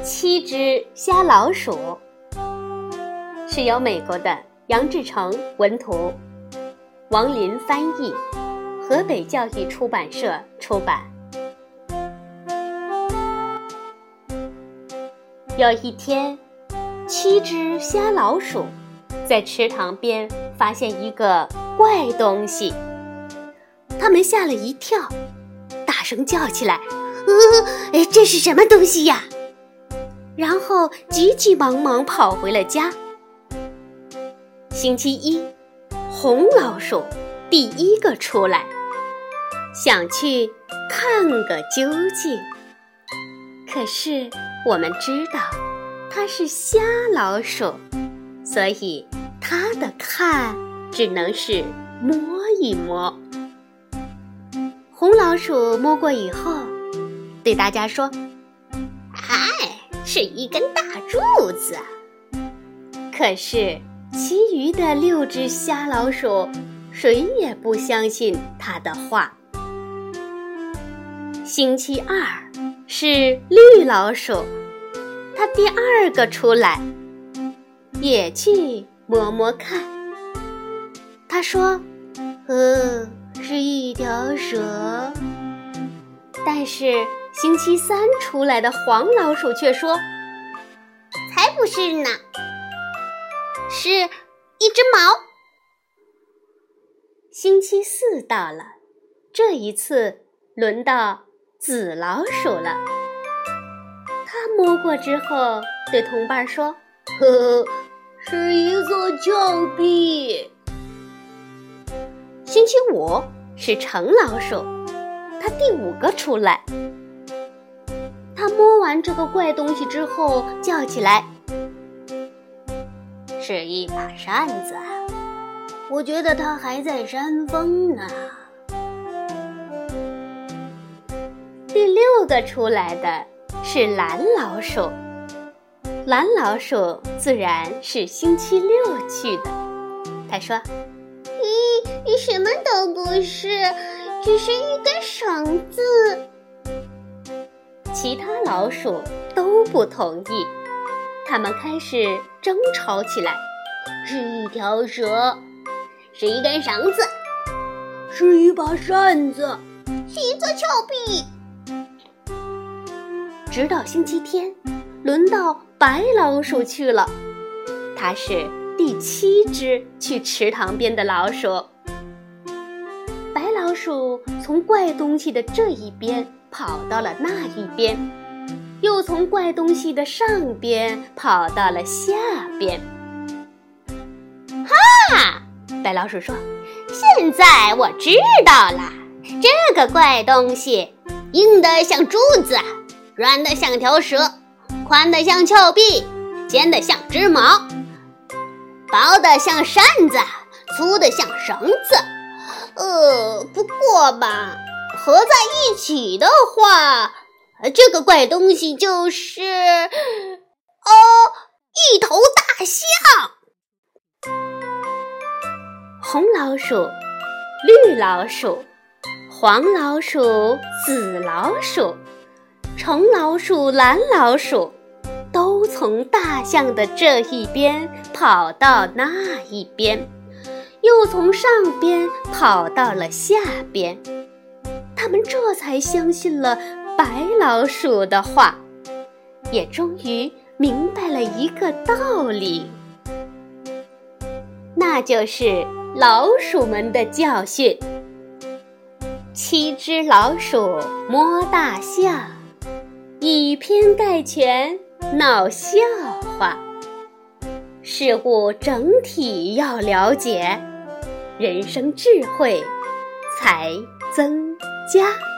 七只瞎老鼠是由美国的杨志成文图，王林翻译，河北教育出版社出版。有一天，七只瞎老鼠在池塘边发现一个怪东西，它们吓了一跳，大声叫起来：“呃，这是什么东西呀？”然后急急忙忙跑回了家。星期一，红老鼠第一个出来，想去看个究竟。可是我们知道它是瞎老鼠，所以它的看只能是摸一摸。红老鼠摸过以后，对大家说：“。”是一根大柱子，可是其余的六只瞎老鼠，谁也不相信他的话。星期二是绿老鼠，它第二个出来，也去摸摸看。他说：“呃，是一条蛇。”但是。星期三出来的黄老鼠却说：“才不是呢，是一只毛。”星期四到了，这一次轮到紫老鼠了。他摸过之后，对同伴说：“呵呵，是一座峭壁。”星期五是橙老鼠，它第五个出来。他摸完这个怪东西之后，叫起来：“是一把扇子，我觉得它还在扇风呢。”第六个出来的是蓝老鼠，蓝老鼠自然是星期六去的。他说：“咦，什么都不是，只是一根绳子。”其他老鼠都不同意，他们开始争吵起来。是一条蛇，是一根绳子，是一把扇子，是一座峭壁。直到星期天，轮到白老鼠去了。它是第七只去池塘边的老鼠。白老鼠从怪东西的这一边。跑到了那一边，又从怪东西的上边跑到了下边。哈！白老鼠说：“现在我知道了，这个怪东西硬的像柱子，软的像条蛇，宽的像峭壁，尖的像只矛，薄的像扇子，粗的像绳子。呃，不过吧。”合在一起的话，这个怪东西就是哦，一头大象。红老鼠、绿老鼠、黄老鼠、紫老鼠、橙老鼠、蓝老鼠，都从大象的这一边跑到那一边，又从上边跑到了下边。他们这才相信了白老鼠的话，也终于明白了一个道理，那就是老鼠们的教训：七只老鼠摸大象，以偏概全闹笑话。事物整体要了解，人生智慧才增。家。